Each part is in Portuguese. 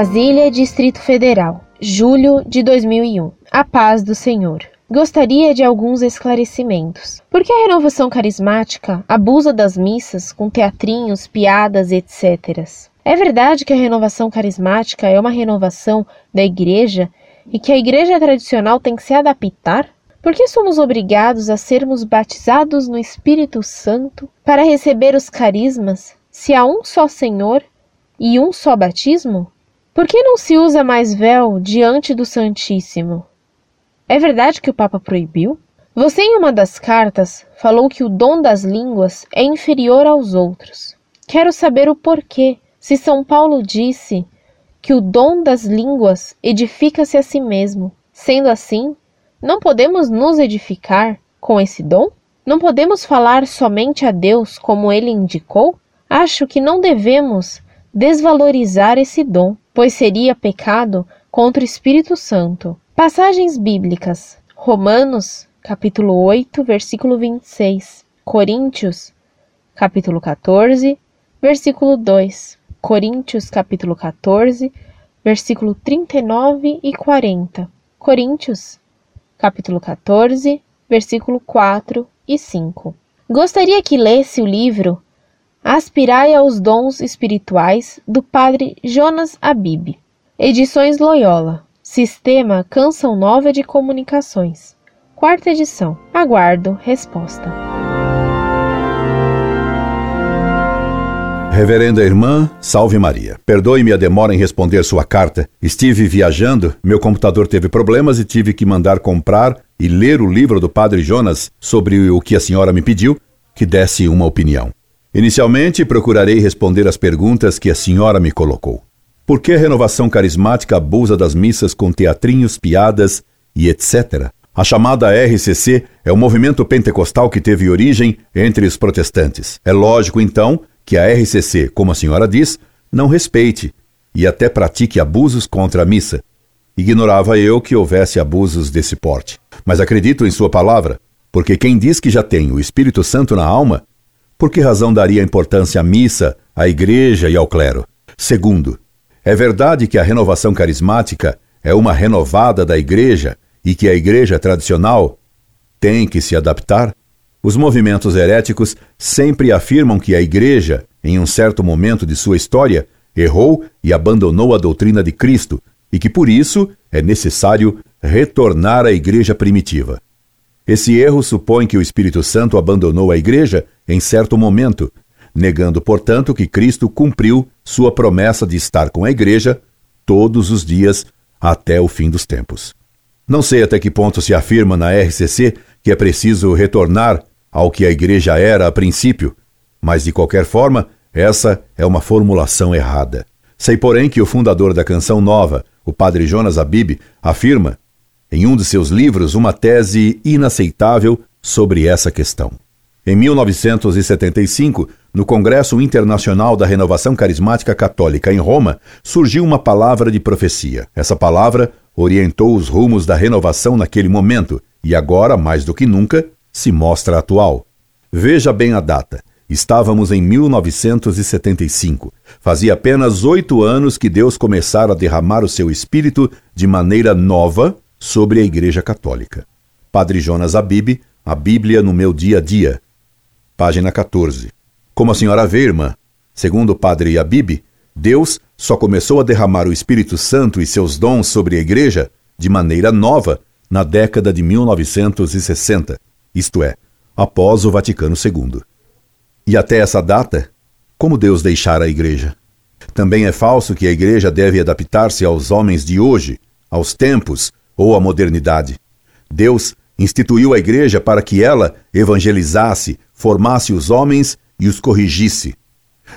Brasília, Distrito Federal, julho de 2001. A paz do Senhor. Gostaria de alguns esclarecimentos. Por que a renovação carismática abusa das missas com teatrinhos, piadas, etc? É verdade que a renovação carismática é uma renovação da igreja e que a igreja tradicional tem que se adaptar? Por que somos obrigados a sermos batizados no Espírito Santo para receber os carismas, se há um só Senhor e um só batismo? Por que não se usa mais véu diante do Santíssimo? É verdade que o Papa proibiu? Você, em uma das cartas, falou que o dom das línguas é inferior aos outros. Quero saber o porquê, se São Paulo disse que o dom das línguas edifica-se a si mesmo. Sendo assim, não podemos nos edificar com esse dom? Não podemos falar somente a Deus como ele indicou? Acho que não devemos desvalorizar esse dom, pois seria pecado contra o Espírito Santo. Passagens bíblicas: Romanos, capítulo 8, versículo 26. Coríntios, capítulo 14, versículo 2. Coríntios, capítulo 14, versículo 39 e 40. Coríntios, capítulo 14, versículo 4 e 5. Gostaria que lesse o livro Aspirai aos Dons Espirituais do Padre Jonas Abib. Edições Loyola. Sistema Canção Nova de Comunicações. Quarta edição. Aguardo resposta. Reverenda Irmã, salve Maria. Perdoe-me a demora em responder sua carta. Estive viajando, meu computador teve problemas e tive que mandar comprar e ler o livro do Padre Jonas sobre o que a senhora me pediu, que desse uma opinião. Inicialmente, procurarei responder as perguntas que a senhora me colocou. Por que a renovação carismática abusa das missas com teatrinhos, piadas e etc? A chamada RCC é o movimento pentecostal que teve origem entre os protestantes. É lógico, então, que a RCC, como a senhora diz, não respeite e até pratique abusos contra a missa. Ignorava eu que houvesse abusos desse porte. Mas acredito em sua palavra, porque quem diz que já tem o Espírito Santo na alma, por que razão daria importância à missa, à igreja e ao clero? Segundo, é verdade que a renovação carismática é uma renovada da igreja e que a igreja tradicional tem que se adaptar? Os movimentos heréticos sempre afirmam que a igreja, em um certo momento de sua história, errou e abandonou a doutrina de Cristo e que por isso é necessário retornar à igreja primitiva. Esse erro supõe que o Espírito Santo abandonou a igreja em certo momento negando, portanto, que Cristo cumpriu sua promessa de estar com a Igreja todos os dias até o fim dos tempos. Não sei até que ponto se afirma na RCC que é preciso retornar ao que a Igreja era a princípio, mas de qualquer forma, essa é uma formulação errada. Sei, porém, que o fundador da Canção Nova, o padre Jonas Abib, afirma, em um de seus livros, uma tese inaceitável sobre essa questão. Em 1975, no Congresso Internacional da Renovação Carismática Católica em Roma, surgiu uma palavra de profecia. Essa palavra orientou os rumos da renovação naquele momento e agora, mais do que nunca, se mostra atual. Veja bem a data. Estávamos em 1975. Fazia apenas oito anos que Deus começara a derramar o seu espírito de maneira nova sobre a Igreja Católica. Padre Jonas Abib, A Bíblia no Meu Dia a Dia, página 14. Como a senhora vê, irmã, segundo o padre Abib, Deus só começou a derramar o Espírito Santo e seus dons sobre a igreja de maneira nova na década de 1960, isto é, após o Vaticano II. E até essa data, como Deus deixara a igreja? Também é falso que a igreja deve adaptar-se aos homens de hoje, aos tempos ou à modernidade. Deus instituiu a igreja para que ela evangelizasse, formasse os homens e os corrigisse.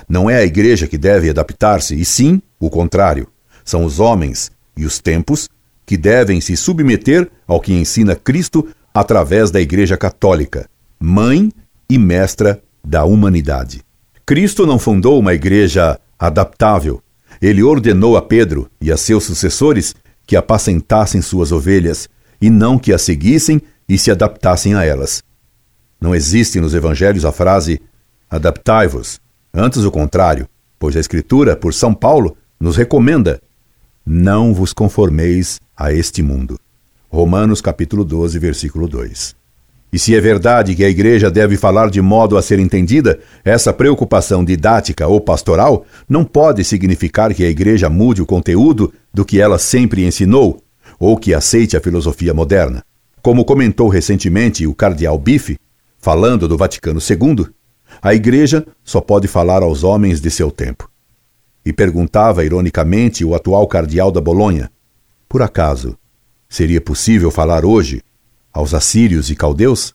Não é a igreja que deve adaptar-se, e sim o contrário. São os homens e os tempos que devem se submeter ao que ensina Cristo através da Igreja Católica, mãe e mestra da humanidade. Cristo não fundou uma igreja adaptável. Ele ordenou a Pedro e a seus sucessores que apacentassem suas ovelhas e não que as seguissem e se adaptassem a elas. Não existe nos evangelhos a frase adaptai-vos, antes o contrário, pois a Escritura, por São Paulo, nos recomenda não vos conformeis a este mundo. Romanos capítulo 12, versículo 2. E se é verdade que a igreja deve falar de modo a ser entendida, essa preocupação didática ou pastoral não pode significar que a igreja mude o conteúdo do que ela sempre ensinou ou que aceite a filosofia moderna. Como comentou recentemente o cardeal Bife, falando do Vaticano II, a igreja só pode falar aos homens de seu tempo. E perguntava ironicamente o atual cardeal da Bolonha: por acaso seria possível falar hoje aos assírios e caldeus?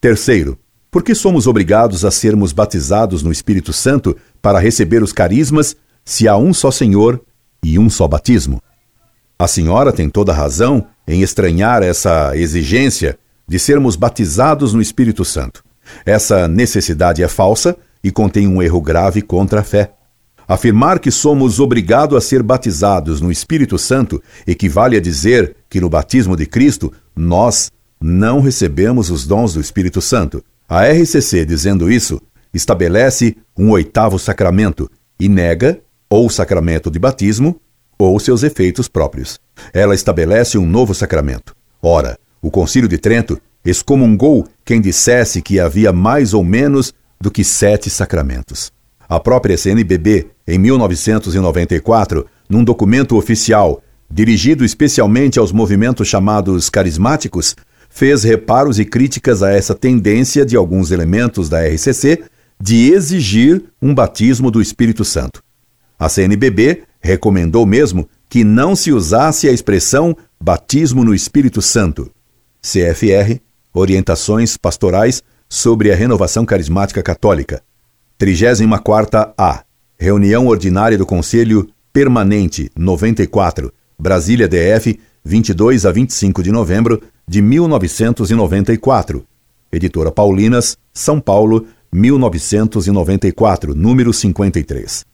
Terceiro, por que somos obrigados a sermos batizados no Espírito Santo para receber os carismas se há um só Senhor e um só batismo? A senhora tem toda razão em estranhar essa exigência de sermos batizados no Espírito Santo. Essa necessidade é falsa e contém um erro grave contra a fé. Afirmar que somos obrigados a ser batizados no Espírito Santo equivale a dizer que no batismo de Cristo nós não recebemos os dons do Espírito Santo. A RCC, dizendo isso, estabelece um oitavo sacramento e nega ou o sacramento de batismo ou seus efeitos próprios. Ela estabelece um novo sacramento. Ora, o Concílio de Trento excomungou quem dissesse que havia mais ou menos do que sete sacramentos. A própria CNBB, em 1994, num documento oficial dirigido especialmente aos movimentos chamados carismáticos, fez reparos e críticas a essa tendência de alguns elementos da RCC de exigir um batismo do Espírito Santo. A CNBB recomendou mesmo que não se usasse a expressão batismo no Espírito Santo. CFR Orientações Pastorais sobre a Renovação Carismática Católica. 34 A. Reunião Ordinária do Conselho Permanente 94, Brasília DF, 22 a 25 de novembro de 1994. Editora Paulinas, São Paulo, 1994, número 53.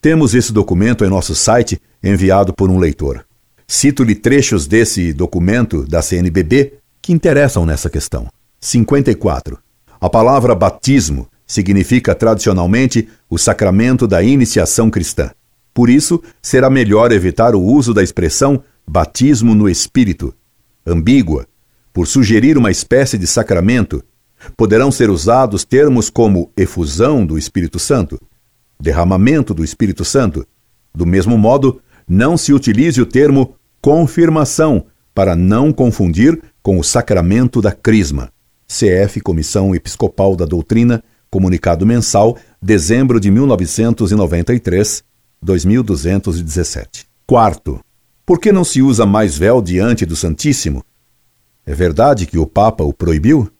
Temos esse documento em nosso site, enviado por um leitor. Cito-lhe trechos desse documento da CNBB que interessam nessa questão. 54. A palavra batismo significa tradicionalmente o sacramento da iniciação cristã. Por isso, será melhor evitar o uso da expressão batismo no Espírito, ambígua, por sugerir uma espécie de sacramento. Poderão ser usados termos como efusão do Espírito Santo, derramamento do Espírito Santo. Do mesmo modo, não se utilize o termo confirmação para não confundir com o sacramento da Crisma. CF Comissão Episcopal da Doutrina, comunicado mensal, dezembro de 1993, 2217. Quarto, por que não se usa mais véu diante do Santíssimo? É verdade que o Papa o proibiu?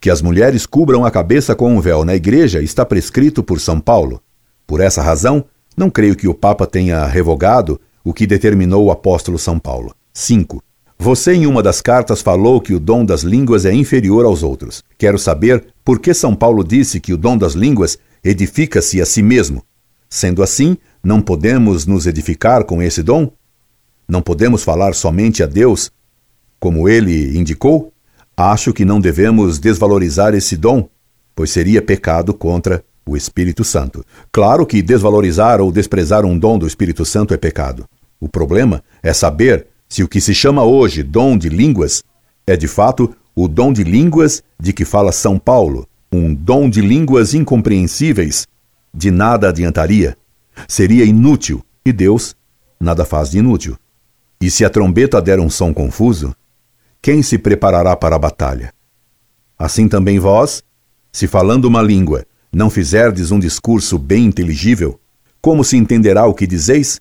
Que as mulheres cubram a cabeça com um véu na igreja está prescrito por São Paulo. Por essa razão, não creio que o Papa tenha revogado o que determinou o apóstolo São Paulo. 5. Você, em uma das cartas, falou que o dom das línguas é inferior aos outros. Quero saber por que São Paulo disse que o dom das línguas edifica-se a si mesmo. Sendo assim, não podemos nos edificar com esse dom? Não podemos falar somente a Deus, como ele indicou? Acho que não devemos desvalorizar esse dom, pois seria pecado contra o Espírito Santo. Claro que desvalorizar ou desprezar um dom do Espírito Santo é pecado. O problema é saber se o que se chama hoje dom de línguas é de fato o dom de línguas de que fala São Paulo, um dom de línguas incompreensíveis, de nada adiantaria. Seria inútil, e Deus nada faz de inútil. E se a trombeta der um som confuso, quem se preparará para a batalha? Assim também vós, se falando uma língua, não fizerdes um discurso bem inteligível, como se entenderá o que dizeis?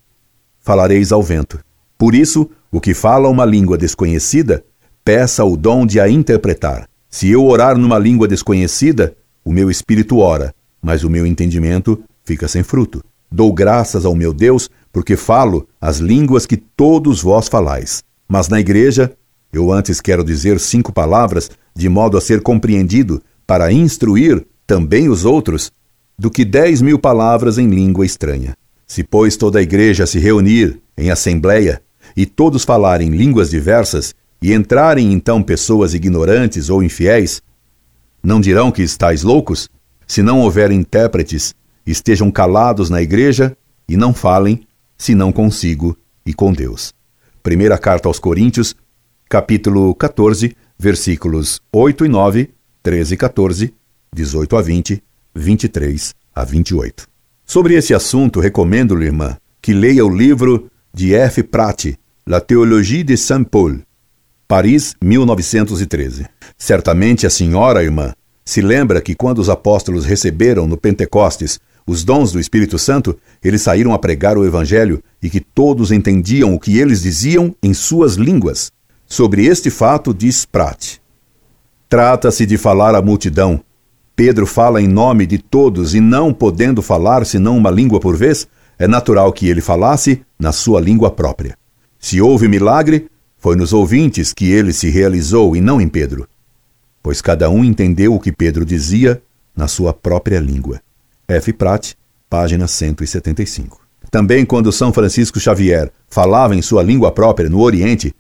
Falareis ao vento. Por isso, o que fala uma língua desconhecida, peça o dom de a interpretar. Se eu orar numa língua desconhecida, o meu espírito ora, mas o meu entendimento fica sem fruto. Dou graças ao meu Deus, porque falo as línguas que todos vós falais. Mas na igreja, eu antes quero dizer cinco palavras, de modo a ser compreendido, para instruir também os outros, do que dez mil palavras em língua estranha. Se, pois, toda a igreja se reunir em assembleia e todos falarem línguas diversas, e entrarem então pessoas ignorantes ou infiéis, não dirão que estáis loucos? Se não houver intérpretes, estejam calados na igreja e não falem, senão consigo e com Deus. Primeira carta aos Coríntios, capítulo 14, versículos 8 e 9, 13 e 14, 18 a 20, 23 a 28. Sobre esse assunto, recomendo-lhe, irmã, que leia o livro de F. Pratt, La Théologie de Saint-Paul, Paris, 1913. Certamente a senhora, irmã, se lembra que quando os apóstolos receberam no Pentecostes os dons do Espírito Santo, eles saíram a pregar o Evangelho e que todos entendiam o que eles diziam em suas línguas. Sobre este fato, diz Pratt: Trata-se de falar à multidão. Pedro fala em nome de todos e não podendo falar senão uma língua por vez, é natural que ele falasse na sua língua própria. Se houve milagre, foi nos ouvintes que ele se realizou e não em Pedro, pois cada um entendeu o que Pedro dizia na sua própria língua. F. Pratt, página 175. Também quando São Francisco Xavier falava em sua língua própria no Oriente,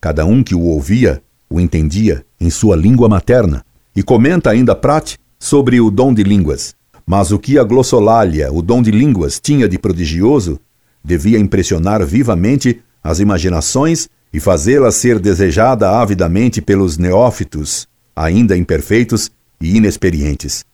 cada um que o ouvia o entendia em sua língua materna. E comenta ainda Pratt sobre o dom de línguas. Mas o que a glossolalia, o dom de línguas, tinha de prodigioso, devia impressionar vivamente as imaginações e fazê-la ser desejada avidamente pelos neófitos, ainda imperfeitos e inexperientes.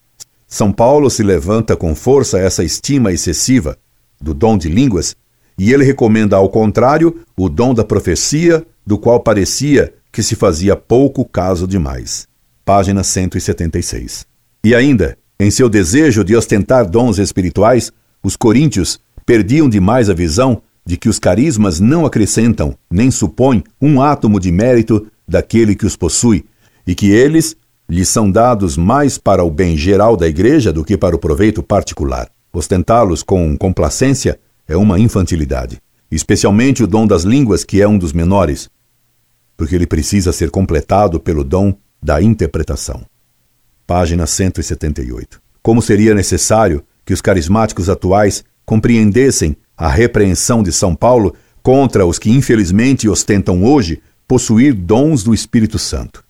São Paulo se levanta com força essa estima excessiva do dom de línguas e ele recomenda, ao contrário, o dom da profecia, do qual parecia que se fazia pouco caso demais. Página 176. E ainda, em seu desejo de ostentar dons espirituais, os coríntios perdiam demais a visão de que os carismas não acrescentam nem supõem um átomo de mérito daquele que os possui, e que eles lhes são dados mais para o bem geral da igreja do que para o proveito particular. Ostentá-los com complacência é uma infantilidade, especialmente o dom das línguas, que é um dos menores, porque ele precisa ser completado pelo dom da interpretação. Página 178. Como seria necessário que os carismáticos atuais compreendessem a repreensão de São Paulo contra os que infelizmente ostentam hoje possuir dons do Espírito Santo.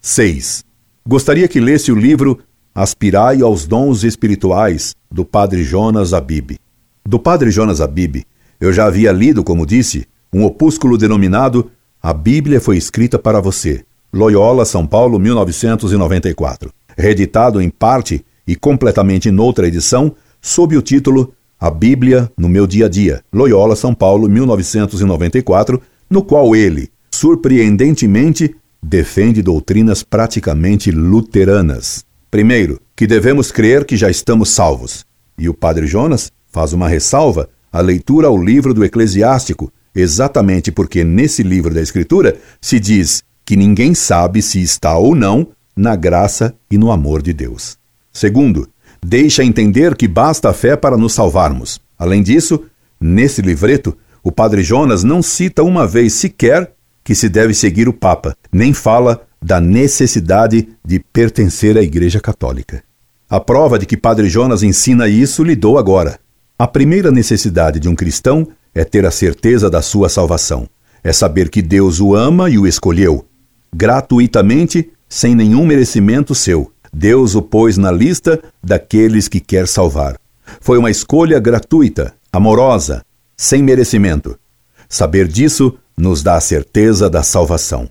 6. Gostaria que lesse o livro Aspirai aos Dons Espirituais, do Padre Jonas Abib. Do Padre Jonas Abib, eu já havia lido, como disse, um opúsculo denominado A Bíblia foi escrita para você, Loyola, São Paulo, 1994, reeditado em parte e completamente noutra edição, sob o título A Bíblia no meu dia a dia, Loyola, São Paulo, 1994, no qual ele, surpreendentemente, defende doutrinas praticamente luteranas. Primeiro, que devemos crer que já estamos salvos. E o padre Jonas faz uma ressalva à leitura ao livro do Eclesiástico, exatamente porque nesse livro da Escritura se diz que ninguém sabe se está ou não na graça e no amor de Deus. Segundo, deixa entender que basta a fé para nos salvarmos. Além disso, nesse livreto, o padre Jonas não cita uma vez sequer que se deve seguir o Papa, nem fala da necessidade de pertencer à Igreja Católica. A prova de que Padre Jonas ensina isso lhe dou agora. A primeira necessidade de um cristão é ter a certeza da sua salvação. É saber que Deus o ama e o escolheu, gratuitamente, sem nenhum merecimento seu. Deus o pôs na lista daqueles que quer salvar. Foi uma escolha gratuita, amorosa, sem merecimento. Saber disso nos dá a certeza da salvação.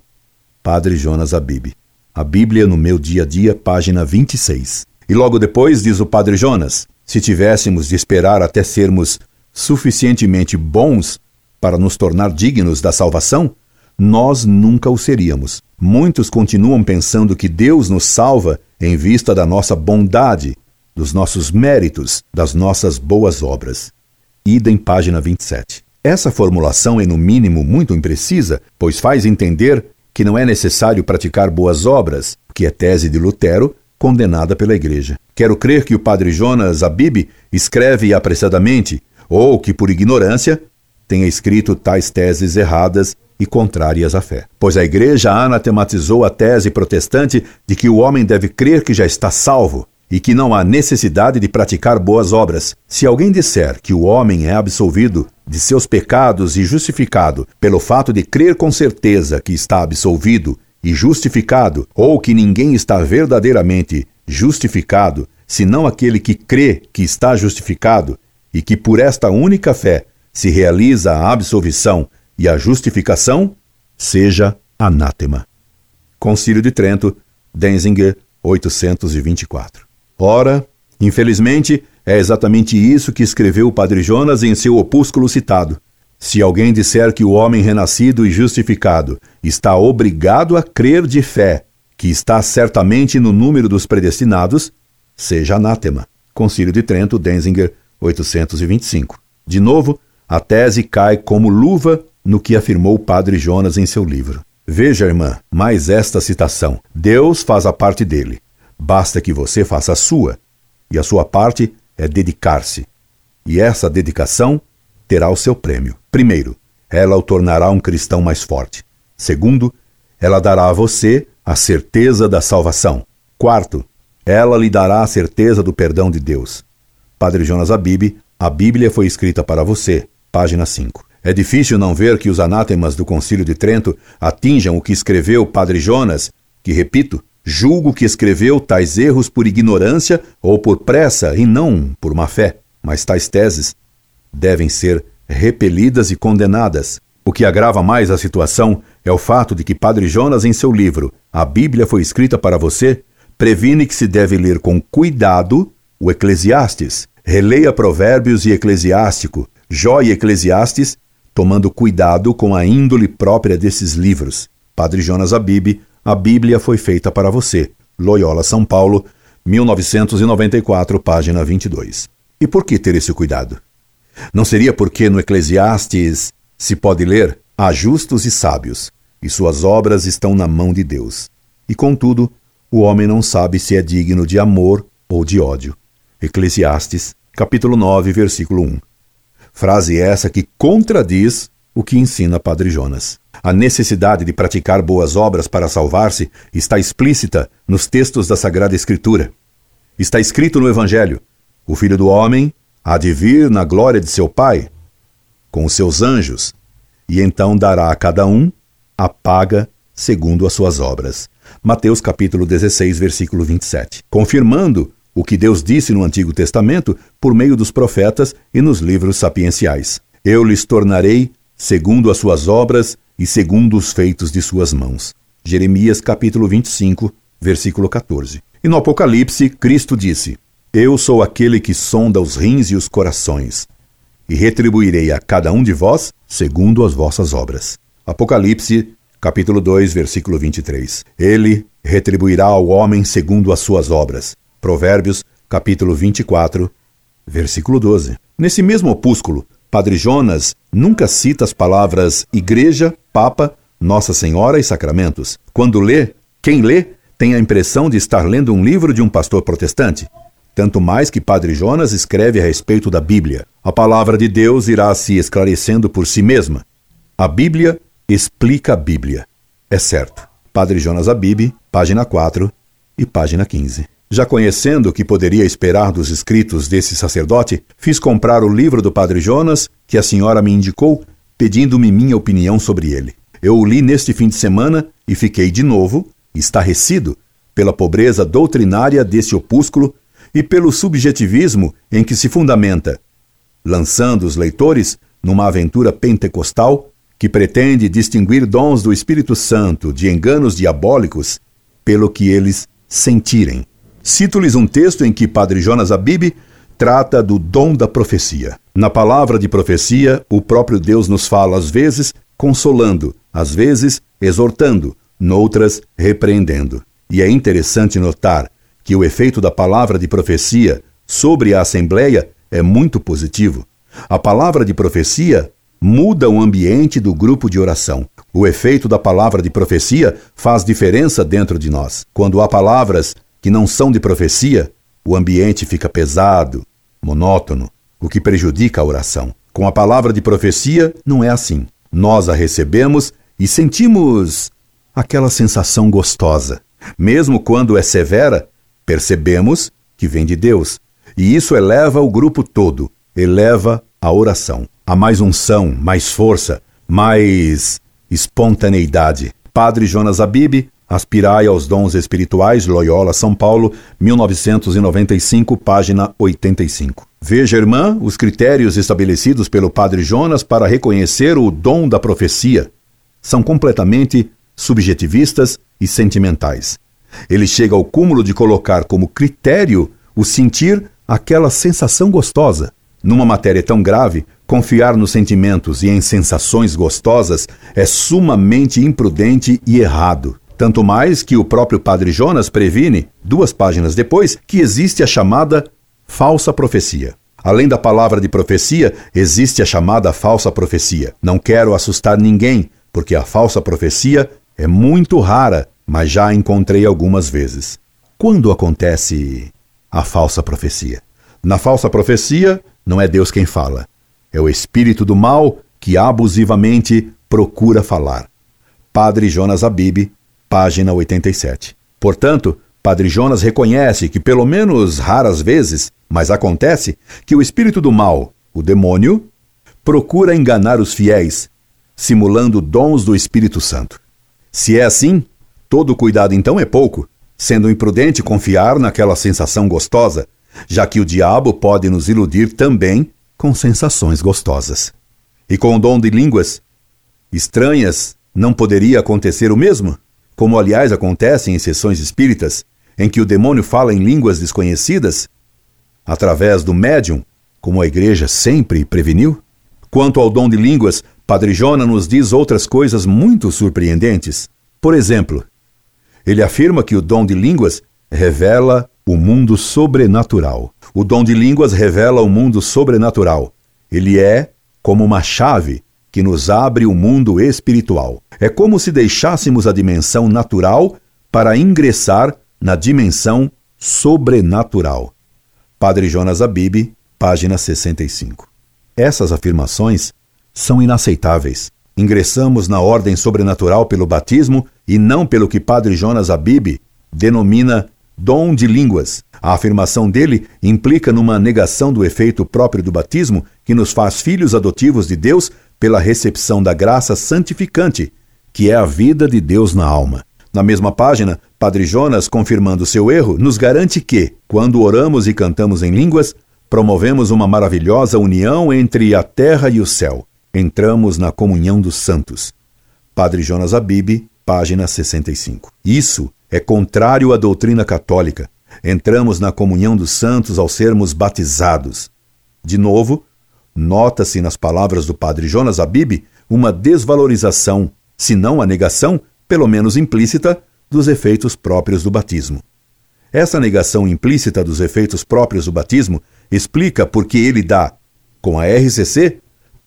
Padre Jonas Abib. A Bíblia no meu dia a dia, página 26. E logo depois diz o Padre Jonas: se tivéssemos de esperar até sermos suficientemente bons para nos tornar dignos da salvação, nós nunca o seríamos. Muitos continuam pensando que Deus nos salva em vista da nossa bondade, dos nossos méritos, das nossas boas obras. Ida em página 27. Essa formulação é, no mínimo, muito imprecisa, pois faz entender que não é necessário praticar boas obras, que é tese de Lutero, condenada pela Igreja. Quero crer que o padre Jonas Abib escreve apressadamente, ou que, por ignorância, tenha escrito tais teses erradas e contrárias à fé. Pois a Igreja anatematizou a tese protestante de que o homem deve crer que já está salvo, e que não há necessidade de praticar boas obras. Se alguém disser que o homem é absolvido de seus pecados e justificado pelo fato de crer com certeza que está absolvido e justificado, ou que ninguém está verdadeiramente justificado, senão aquele que crê que está justificado e que por esta única fé se realiza a absolvição e a justificação, seja anátema. Concílio de Trento, Denzinger, 824. Ora, infelizmente, é exatamente isso que escreveu o Padre Jonas em seu opúsculo citado. Se alguém disser que o homem renascido e justificado está obrigado a crer de fé, que está certamente no número dos predestinados, seja anátema. Concílio de Trento, Denzinger, 825. De novo, a tese cai como luva no que afirmou o padre Jonas em seu livro. Veja, irmã, mais esta citação: Deus faz a parte dele. Basta que você faça a sua. E a sua parte é dedicar-se. E essa dedicação terá o seu prêmio. Primeiro, ela o tornará um cristão mais forte. Segundo, ela dará a você a certeza da salvação. Quarto, ela lhe dará a certeza do perdão de Deus. Padre Jonas Abib, a Bíblia foi escrita para você. Página 5. É difícil não ver que os anátemas do Concílio de Trento atinjam o que escreveu Padre Jonas, que, repito, julgo que escreveu tais erros por ignorância ou por pressa e não por má fé. Mas tais teses devem ser repelidas e condenadas. O que agrava mais a situação é o fato de que Padre Jonas, em seu livro A Bíblia foi escrita para você, previne que se deve ler com cuidado o Eclesiastes. Releia Provérbios e Eclesiástico, Jó e Eclesiastes, tomando cuidado com a índole própria desses livros. Padre Jonas Abib, A Bíblia foi feita para você. Loyola, São Paulo, 1994, página 22. E por que ter esse cuidado? Não seria porque no Eclesiastes se pode ler: há justos e sábios, e suas obras estão na mão de Deus. E contudo, o homem não sabe se é digno de amor ou de ódio. Eclesiastes, capítulo 9, versículo 1. Frase essa que contradiz o que ensina Padre Jonas. A necessidade de praticar boas obras para salvar-se está explícita nos textos da Sagrada Escritura. Está escrito no Evangelho: o Filho do Homem há de vir na glória de seu Pai, com os seus anjos, e então dará a cada um a paga segundo as suas obras. Mateus capítulo 16, versículo 27. Confirmando o que Deus disse no Antigo Testamento por meio dos profetas e nos livros sapienciais. Eu lhes tornarei segundo as suas obras e segundo os feitos de suas mãos. Jeremias capítulo 25, versículo 14. E no Apocalipse, Cristo disse: Eu sou aquele que sonda os rins e os corações, e retribuirei a cada um de vós segundo as vossas obras. Apocalipse capítulo 2, versículo 23. Ele retribuirá ao homem segundo as suas obras. Provérbios, capítulo 24, versículo 12. Nesse mesmo opúsculo, Padre Jonas nunca cita as palavras igreja, papa, Nossa Senhora e sacramentos. Quando lê, quem lê tem a impressão de estar lendo um livro de um pastor protestante. Tanto mais que Padre Jonas escreve a respeito da Bíblia. A palavra de Deus irá se esclarecendo por si mesma. A Bíblia explica a Bíblia. É certo. Padre Jonas Abib, página 4 e página 15. Já conhecendo o que poderia esperar dos escritos desse sacerdote, fiz comprar o livro do Padre Jonas, que a senhora me indicou, pedindo-me minha opinião sobre ele. Eu o li neste fim de semana e fiquei de novo estarrecido pela pobreza doutrinária desse opúsculo e pelo subjetivismo em que se fundamenta, lançando os leitores numa aventura pentecostal que pretende distinguir dons do Espírito Santo de enganos diabólicos pelo que eles sentirem. Cito-lhes um texto em que Padre Jonas Abib trata do dom da profecia. Na palavra de profecia, o próprio Deus nos fala às vezes consolando, às vezes exortando, noutras repreendendo. E é interessante notar que o efeito da palavra de profecia sobre a Assembleia é muito positivo. A palavra de profecia muda o ambiente do grupo de oração. O efeito da palavra de profecia faz diferença dentro de nós. Quando há palavras que não são de profecia, o ambiente fica pesado, monótono, o que prejudica a oração. Com a palavra de profecia, não é assim. Nós a recebemos e sentimos aquela sensação gostosa. Mesmo quando é severa, percebemos que vem de Deus. E isso eleva o grupo todo, eleva a oração. Há mais unção, mais força, mais espontaneidade. Padre Jonas Abib, Aspirai aos dons espirituais, Loyola, São Paulo, 1995, página 85. Veja, irmã, os critérios estabelecidos pelo Padre Jonas para reconhecer o dom da profecia. São completamente subjetivistas e sentimentais. Ele chega ao cúmulo de colocar como critério o sentir aquela sensação gostosa. Numa matéria tão grave, confiar nos sentimentos e em sensações gostosas é sumamente imprudente e errado. Tanto mais que o próprio Padre Jonas previne, duas páginas depois, que existe a chamada falsa profecia. Além da palavra de profecia, existe a chamada falsa profecia. Não quero assustar ninguém, porque a falsa profecia é muito rara, mas já a encontrei algumas vezes. Quando acontece a falsa profecia? Na falsa profecia, não é Deus quem fala, é o espírito do mal que abusivamente procura falar. Padre Jonas Abib, página 87. Portanto, Padre Jonas reconhece que, pelo menos raras vezes, mas acontece, que o espírito do mal, o demônio, procura enganar os fiéis, simulando dons do Espírito Santo. Se é assim, todo cuidado então é pouco, sendo imprudente confiar naquela sensação gostosa, já que o diabo pode nos iludir também com sensações gostosas. E com o dom de línguas estranhas, não poderia acontecer o mesmo? Como aliás acontece em sessões espíritas, em que o demônio fala em línguas desconhecidas, através do médium, como a igreja sempre preveniu? Quanto ao dom de línguas, Padre Jona nos diz outras coisas muito surpreendentes. Por exemplo, ele afirma que o dom de línguas revela o mundo sobrenatural. O dom de línguas revela o mundo sobrenatural. Ele é como uma chave que nos abre o mundo espiritual. É como se deixássemos a dimensão natural para ingressar na dimensão sobrenatural. Padre Jonas Abib, página 65. Essas afirmações são inaceitáveis. Ingressamos na ordem sobrenatural pelo batismo e não pelo que Padre Jonas Abib denomina dom de línguas. A afirmação dele implica numa negação do efeito próprio do batismo que nos faz filhos adotivos de Deus pela recepção da graça santificante, que é a vida de Deus na alma. Na mesma página, Padre Jonas, confirmando seu erro, nos garante que, quando oramos e cantamos em línguas, promovemos uma maravilhosa união entre a terra e o céu. Entramos na comunhão dos santos. Padre Jonas Abib, página 65. Isso é contrário à doutrina católica. Entramos na comunhão dos santos ao sermos batizados. De novo, Nota-se nas palavras do padre Jonas Abib uma desvalorização, se não a negação, pelo menos implícita, dos efeitos próprios do batismo. Essa negação implícita dos efeitos próprios do batismo explica por que ele dá, com a RCC,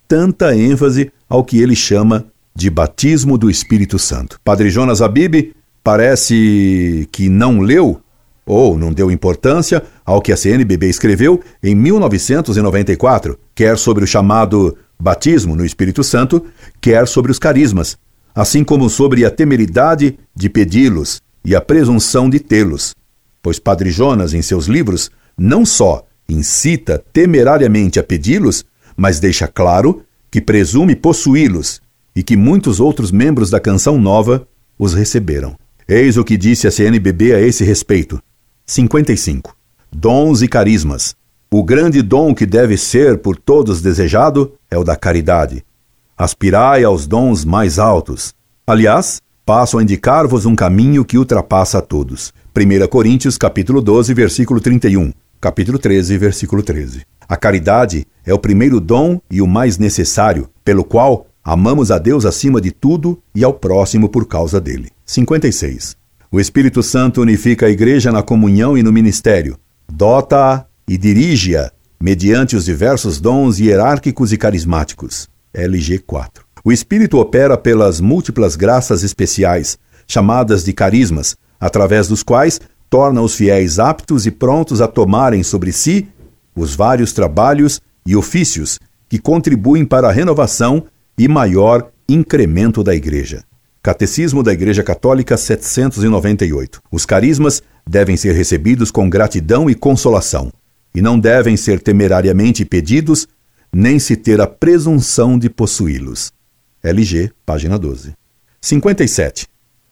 tanta ênfase ao que ele chama de batismo do Espírito Santo. Padre Jonas Abib parece que não leu ou não deu importância ao que a CNBB escreveu em 1994, quer sobre o chamado batismo no Espírito Santo, quer sobre os carismas, assim como sobre a temeridade de pedi-los e a presunção de tê-los. Pois Padre Jonas, em seus livros, não só incita temerariamente a pedi-los, mas deixa claro que presume possuí-los e que muitos outros membros da Canção Nova os receberam. Eis o que disse a CNBB a esse respeito. 55. Dons e carismas. O grande dom que deve ser por todos desejado é o da caridade. Aspirai aos dons mais altos. Aliás, passo a indicar-vos um caminho que ultrapassa a todos. 1 Coríntios capítulo 12, versículo 31, capítulo 13, versículo 13. A caridade é o primeiro dom e o mais necessário, pelo qual amamos a Deus acima de tudo e ao próximo por causa dele. 56. O Espírito Santo unifica a Igreja na comunhão e no ministério, dota-a e dirige-a mediante os diversos dons hierárquicos e carismáticos. LG 4. O Espírito opera pelas múltiplas graças especiais, chamadas de carismas, através dos quais torna os fiéis aptos e prontos a tomarem sobre si os vários trabalhos e ofícios que contribuem para a renovação e maior incremento da Igreja. Catecismo da Igreja Católica 798. Os carismas devem ser recebidos com gratidão e consolação, e não devem ser temerariamente pedidos, nem se ter a presunção de possuí-los. LG, página 12. 57.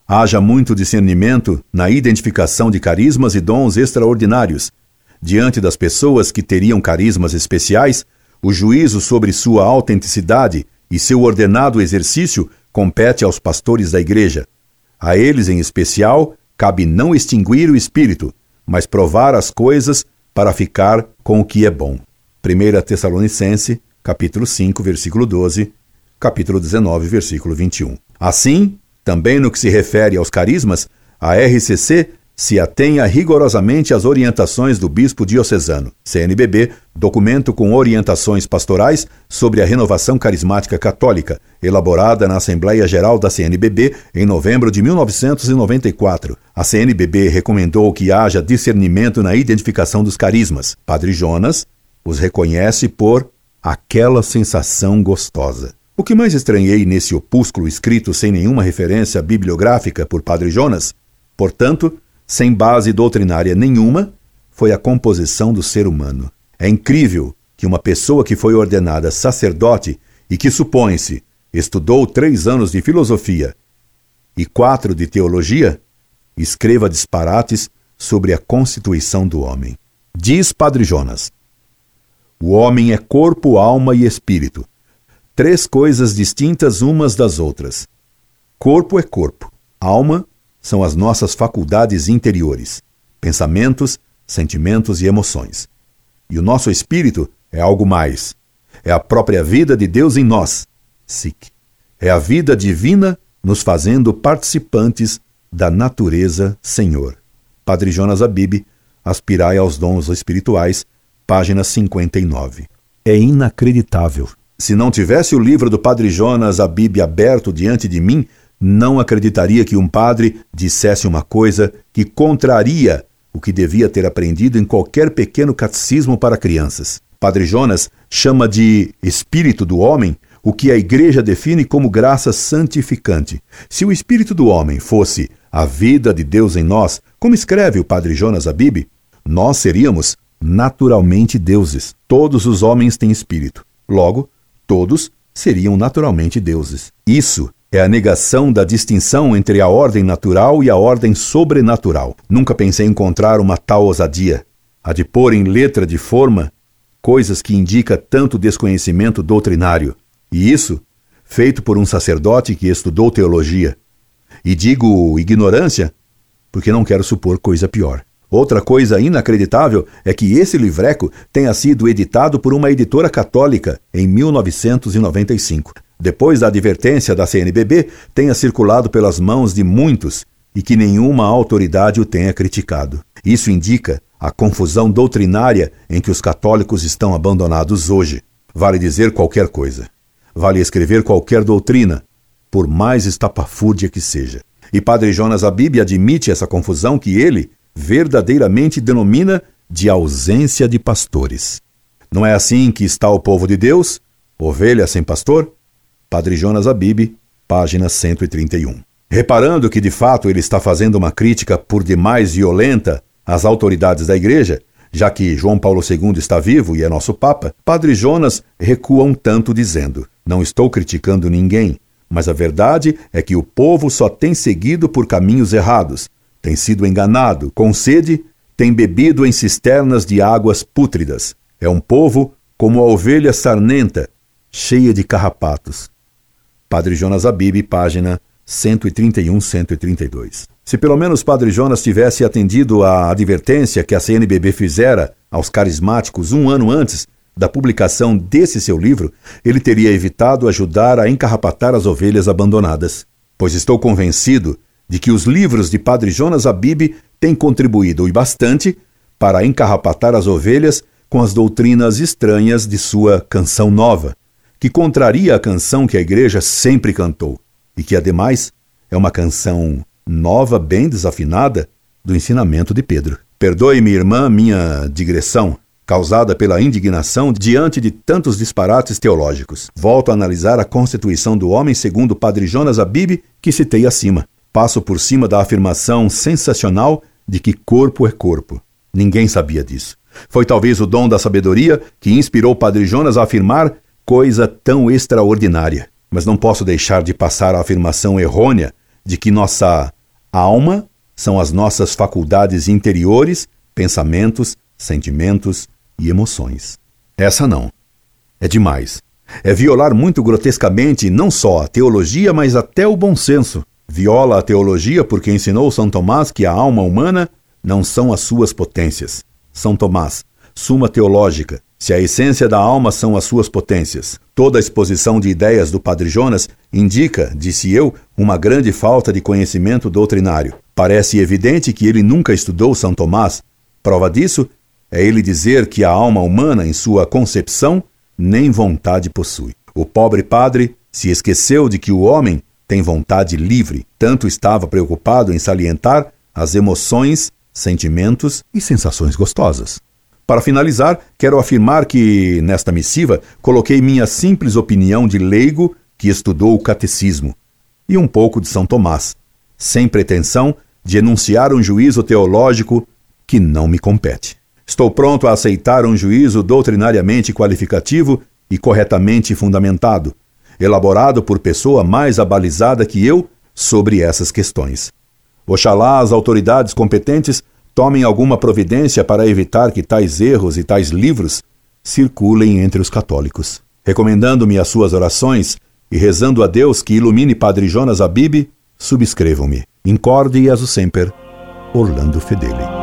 Haja muito discernimento na identificação de carismas e dons extraordinários. Diante das pessoas que teriam carismas especiais, o juízo sobre sua autenticidade e seu ordenado exercício compete aos pastores da igreja. A eles, em especial, cabe não extinguir o espírito, mas provar as coisas para ficar com o que é bom. 1 Tessalonicense, capítulo 5, versículo 12, capítulo 19, versículo 21. Assim, também no que se refere aos carismas, a RCC se atenha rigorosamente às orientações do bispo diocesano. CNBB, documento com orientações pastorais sobre a renovação carismática católica, elaborada na Assembleia Geral da CNBB em novembro de 1994. A CNBB recomendou que haja discernimento na identificação dos carismas. Padre Jonas os reconhece por aquela sensação gostosa. O que mais estranhei nesse opúsculo escrito sem nenhuma referência bibliográfica por Padre Jonas, portanto, sem base doutrinária nenhuma, foi a composição do ser humano. É incrível que uma pessoa que foi ordenada sacerdote e que supõe-se estudou três anos de filosofia e quatro de teologia, escreva disparates sobre a constituição do homem. Diz Padre Jonas: O homem é corpo, alma e espírito, três coisas distintas umas das outras. Corpo é corpo, alma são as nossas faculdades interiores, pensamentos, sentimentos e emoções. E o nosso espírito é algo mais. É a própria vida de Deus em nós. Sic. É a vida divina nos fazendo participantes da natureza Senhor. Padre Jonas Abib, Aspirai aos Dons Espirituais, página 59. É inacreditável. Se não tivesse o livro do Padre Jonas Abib aberto diante de mim, não acreditaria que um padre dissesse uma coisa que contraria o que devia ter aprendido em qualquer pequeno catecismo para crianças. Padre Jonas chama de espírito do homem o que a Igreja define como graça santificante. Se o espírito do homem fosse a vida de Deus em nós, como escreve o Padre Jonas Abib, nós seríamos naturalmente deuses. Todos os homens têm espírito. Logo, todos seriam naturalmente deuses. Isso é a negação da distinção entre a ordem natural e a ordem sobrenatural. Nunca pensei encontrar uma tal ousadia, a de pôr em letra de forma coisas que indica tanto desconhecimento doutrinário. E isso, feito por um sacerdote que estudou teologia. E digo ignorância, porque não quero supor coisa pior. Outra coisa inacreditável é que esse livreco tenha sido editado por uma editora católica em 1995 depois da advertência da CNBB, tenha circulado pelas mãos de muitos e que nenhuma autoridade o tenha criticado. Isso indica a confusão doutrinária em que os católicos estão abandonados hoje. Vale dizer qualquer coisa. Vale escrever qualquer doutrina, por mais estapafúrdia que seja. E Padre Jonas Abib admite essa confusão que ele verdadeiramente denomina de ausência de pastores. Não é assim que está o povo de Deus, ovelha sem pastor? Padre Jonas Abib, página 131. Reparando que de fato ele está fazendo uma crítica por demais violenta às autoridades da Igreja, já que João Paulo II está vivo e é nosso Papa, Padre Jonas recua um tanto dizendo: Não estou criticando ninguém, mas a verdade é que o povo só tem seguido por caminhos errados, tem sido enganado, com sede, tem bebido em cisternas de águas pútridas. É um povo como a ovelha sarnenta, cheia de carrapatos. Padre Jonas Abib, página 131-132. Se pelo menos Padre Jonas tivesse atendido à advertência que a CNBB fizera aos carismáticos um ano antes da publicação desse seu livro, ele teria evitado ajudar a encarrapatar as ovelhas abandonadas. Pois estou convencido de que os livros de Padre Jonas Abib têm contribuído e bastante para encarrapatar as ovelhas com as doutrinas estranhas de sua canção nova, que contraria a canção que a igreja sempre cantou e que, ademais, é uma canção nova, bem desafinada, do ensinamento de Pedro. Perdoe-me, irmã, minha digressão, causada pela indignação diante de tantos disparates teológicos. Volto a analisar a constituição do homem segundo o padre Jonas Abib, que citei acima. Passo por cima da afirmação sensacional de que corpo é corpo. Ninguém sabia disso. Foi talvez o dom da sabedoria que inspirou o padre Jonas a afirmar coisa tão extraordinária. Mas não posso deixar de passar a afirmação errônea de que nossa Alma são as nossas faculdades interiores, pensamentos, sentimentos e emoções. Essa não. É demais. É violar muito grotescamente não só a teologia, mas até o bom senso. Viola a teologia porque ensinou São Tomás que a alma humana não são as suas potências. São Tomás, Suma Teológica, se a essência da alma são as suas potências. Toda a exposição de ideias do Padre Jonas indica, disse eu, uma grande falta de conhecimento doutrinário. Parece evidente que ele nunca estudou São Tomás. Prova disso é ele dizer que a alma humana, em sua concepção, nem vontade possui. O pobre padre se esqueceu de que o homem tem vontade livre, tanto estava preocupado em salientar as emoções, sentimentos e sensações gostosas. Para finalizar, quero afirmar que, nesta missiva, coloquei minha simples opinião de leigo que estudou o catecismo e um pouco de São Tomás, sem pretensão de enunciar um juízo teológico que não me compete. Estou pronto a aceitar um juízo doutrinariamente qualificativo e corretamente fundamentado, elaborado por pessoa mais abalizada que eu sobre essas questões. Oxalá as autoridades competentes tomem alguma providência para evitar que tais erros e tais livros circulem entre os católicos. Recomendando-me as suas orações e rezando a Deus que ilumine Padre Jonas Abib, subscrevam-me. Incorde e aso semper, Orlando Fedeli.